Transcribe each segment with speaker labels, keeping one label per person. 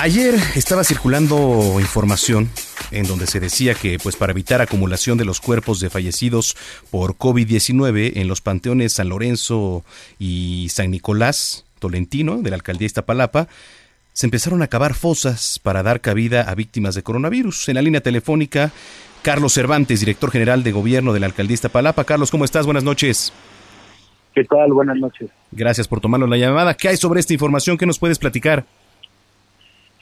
Speaker 1: Ayer estaba circulando información en donde se decía que pues para evitar acumulación de los cuerpos de fallecidos por COVID-19 en los panteones San Lorenzo y San Nicolás Tolentino de la alcaldía Iztapalapa, se empezaron a cavar fosas para dar cabida a víctimas de coronavirus. En la línea telefónica, Carlos Cervantes, director general de gobierno de la alcaldía Iztapalapa. Carlos, ¿cómo estás? Buenas noches.
Speaker 2: ¿Qué tal? Buenas noches.
Speaker 1: Gracias por tomarnos la llamada. ¿Qué hay sobre esta información? ¿Qué nos puedes platicar?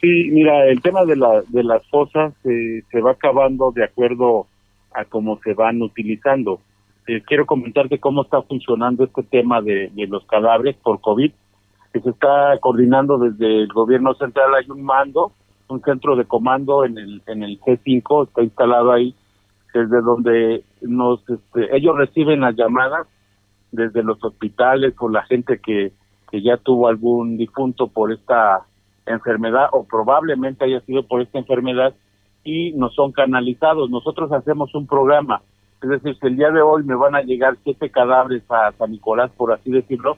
Speaker 2: Sí, mira, el tema de, la, de las fosas eh, se va acabando de acuerdo a cómo se van utilizando. Eh, quiero comentarte cómo está funcionando este tema de, de, los cadáveres por COVID, que se está coordinando desde el gobierno central. Hay un mando, un centro de comando en el, en el G5, está instalado ahí, desde donde nos, este, ellos reciben las llamadas desde los hospitales o la gente que, que ya tuvo algún difunto por esta enfermedad o probablemente haya sido por esta enfermedad y no son canalizados. Nosotros hacemos un programa, es decir, si el día de hoy me van a llegar siete cadáveres a San Nicolás, por así decirlo,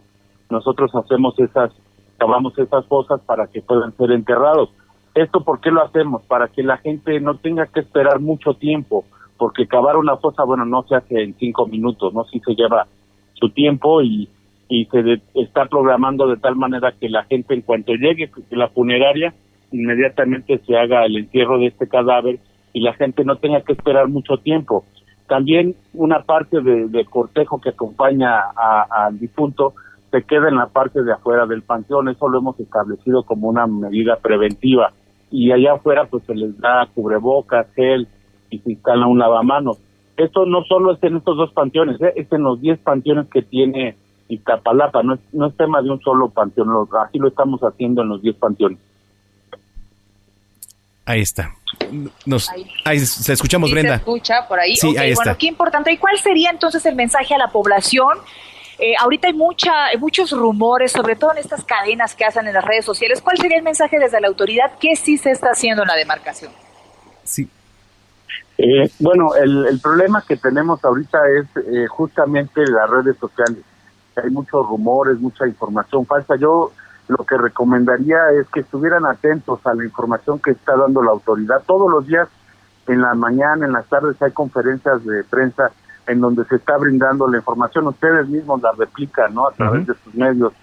Speaker 2: nosotros hacemos esas, cavamos esas fosas para que puedan ser enterrados. ¿Esto por qué lo hacemos? Para que la gente no tenga que esperar mucho tiempo, porque cavar una fosa, bueno, no se hace en cinco minutos, ¿no? Sí se lleva su tiempo y y se está programando de tal manera que la gente en cuanto llegue la funeraria inmediatamente se haga el entierro de este cadáver y la gente no tenga que esperar mucho tiempo. También una parte de, cortejo que acompaña al difunto se queda en la parte de afuera del panteón, eso lo hemos establecido como una medida preventiva y allá afuera pues se les da cubrebocas, gel y se instala un lavamanos. Esto no solo es en estos dos panteones, ¿eh? es en los 10 panteones que tiene Iztapalapa, no es, no es tema de un solo panteón, así lo estamos haciendo en los 10 panteones.
Speaker 1: Ahí está. Nos, ahí. se escuchamos,
Speaker 3: sí,
Speaker 1: Brenda.
Speaker 3: Se escucha por ahí.
Speaker 1: Sí,
Speaker 3: okay,
Speaker 1: ahí
Speaker 3: bueno,
Speaker 1: está.
Speaker 3: qué importante. ¿Y cuál sería entonces el mensaje a la población? Eh, ahorita hay mucha, muchos rumores, sobre todo en estas cadenas que hacen en las redes sociales. ¿Cuál sería el mensaje desde la autoridad? ¿Qué sí se está haciendo en la demarcación?
Speaker 1: Sí.
Speaker 2: Eh, bueno, el, el, problema que tenemos ahorita es eh, justamente las redes sociales hay muchos rumores, mucha información falsa. Yo lo que recomendaría es que estuvieran atentos a la información que está dando la autoridad. Todos los días, en la mañana, en las tardes, hay conferencias de prensa en donde se está brindando la información. Ustedes mismos la replican, ¿no? A través uh -huh. de sus medios.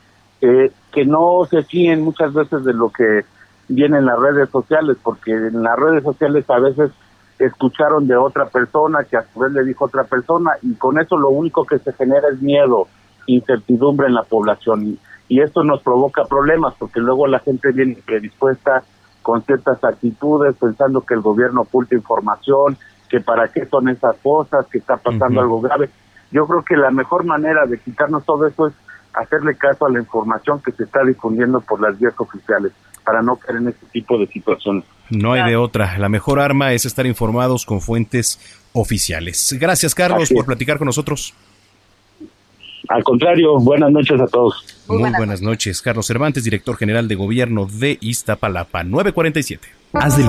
Speaker 2: Eh, que no se fíen muchas veces de lo que viene en las redes sociales, porque en las redes sociales a veces escucharon de otra persona que a su vez le dijo otra persona y con eso lo único que se genera es miedo incertidumbre en la población y, y, esto nos provoca problemas porque luego la gente viene predispuesta con ciertas actitudes pensando que el gobierno oculta información, que para qué son esas cosas, que está pasando uh -huh. algo grave. Yo creo que la mejor manera de quitarnos todo eso es hacerle caso a la información que se está difundiendo por las vías oficiales para no caer en este tipo de situaciones.
Speaker 1: No hay de otra. La mejor arma es estar informados con fuentes oficiales. Gracias, Carlos, por platicar con nosotros.
Speaker 2: Al contrario, buenas noches a todos.
Speaker 1: Muy, buenas noches. Carlos Cervantes, director general de gobierno de Iztapalapa, 947.
Speaker 4: Haz del